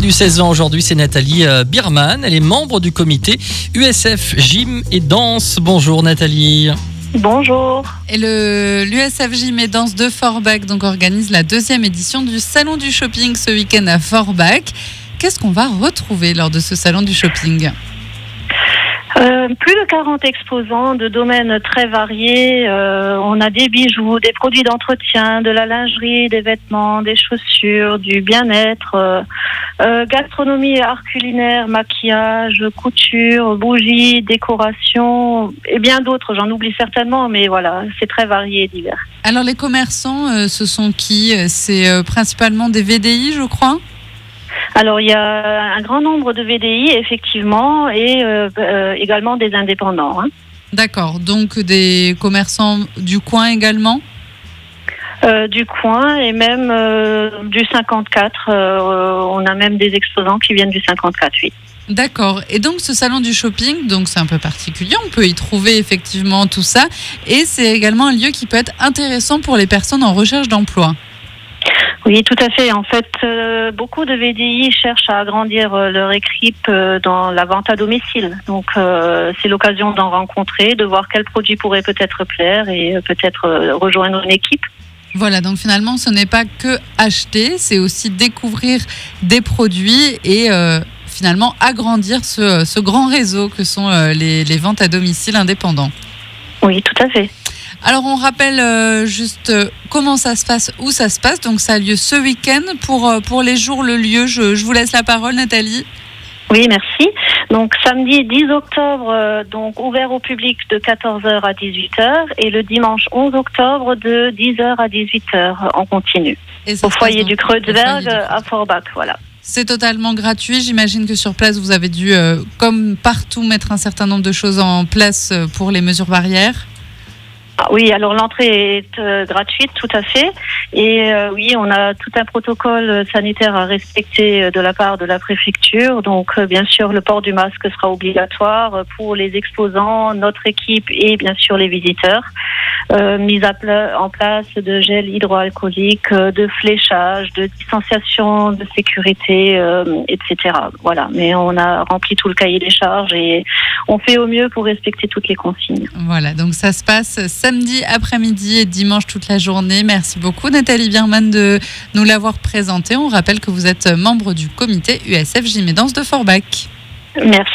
du 16 ans aujourd'hui, c'est Nathalie euh, Birman. Elle est membre du comité USF Gym et Danse. Bonjour Nathalie. Bonjour. Et le l'USF Gym et Danse de Forbach donc organise la deuxième édition du Salon du Shopping ce week-end à Forbach. Qu'est-ce qu'on va retrouver lors de ce Salon du Shopping? Euh, plus de 40 exposants de domaines très variés. Euh, on a des bijoux, des produits d'entretien, de la lingerie, des vêtements, des chaussures, du bien-être, euh, gastronomie art culinaire, maquillage, couture, bougies, décoration et bien d'autres. J'en oublie certainement, mais voilà, c'est très varié et divers. Alors les commerçants, ce sont qui? C'est principalement des VDI, je crois? Alors, il y a un grand nombre de VDI, effectivement, et euh, euh, également des indépendants. hein. D'accord, donc des commerçants du coin également? Euh, du coin et même euh, du 54. euh, on a même des exposants qui viennent du 54, oui. D'accord. Et donc ce salon du shopping, donc c'est un peu particulier, on peut y trouver effectivement tout ça. Et c'est également un lieu qui peut être intéressant pour les personnes en recherche d'emploi. Oui, tout à fait. En fait, euh, beaucoup de VDI cherchent à agrandir euh, leur équipe euh, dans la vente à domicile. Donc, c'est l'occasion d'en rencontrer, de voir quel produit pourrait peut-être plaire et peut-être rejoindre une équipe. Voilà, donc finalement ce n'est pas que acheter, c'est aussi découvrir des produits et finalement agrandir ce, ce grand réseau que sont les, les ventes à domicile indépendants. Oui, tout à fait. Alors on rappelle euh, juste euh, comment ça se passe, où ça se passe. Donc ça a lieu ce week-end. Pour, euh, pour les jours, le lieu, je, je vous laisse la parole Nathalie. Oui, merci. Donc samedi 10 octobre, donc ouvert au public de 14h à 18h et le dimanche 11 octobre de 10h à 18h en continu. Au foyer du Kreuzberg à Forbach, voilà. C'est totalement gratuit. J'imagine que sur place, vous avez dû, comme partout, mettre un certain nombre de choses en place pour les mesures barrières. Ah oui, alors l'entrée est euh, gratuite, tout à fait. Et euh, oui, on a tout un protocole sanitaire à respecter euh, de la part de la préfecture. Donc, bien sûr, le port du masque sera obligatoire pour les exposants, notre équipe et bien sûr les visiteurs. Mise à en place de gel hydroalcoolique, de fléchage, de distanciation de sécurité, etc. Voilà. Mais on a rempli tout le cahier des charges et on fait au mieux pour respecter toutes les consignes. Voilà, donc ça se passe après-midi et dimanche toute la journée. Merci beaucoup Nathalie Bierman de nous l'avoir présenté. On rappelle que vous êtes membre du comité USF Gym et Danse de Forbach. Merci.